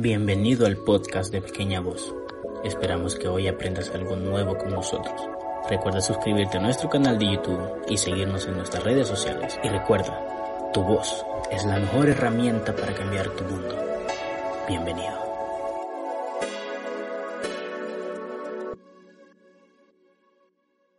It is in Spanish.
Bienvenido al podcast de Pequeña Voz. Esperamos que hoy aprendas algo nuevo con nosotros. Recuerda suscribirte a nuestro canal de YouTube y seguirnos en nuestras redes sociales. Y recuerda, tu voz es la mejor herramienta para cambiar tu mundo. Bienvenido.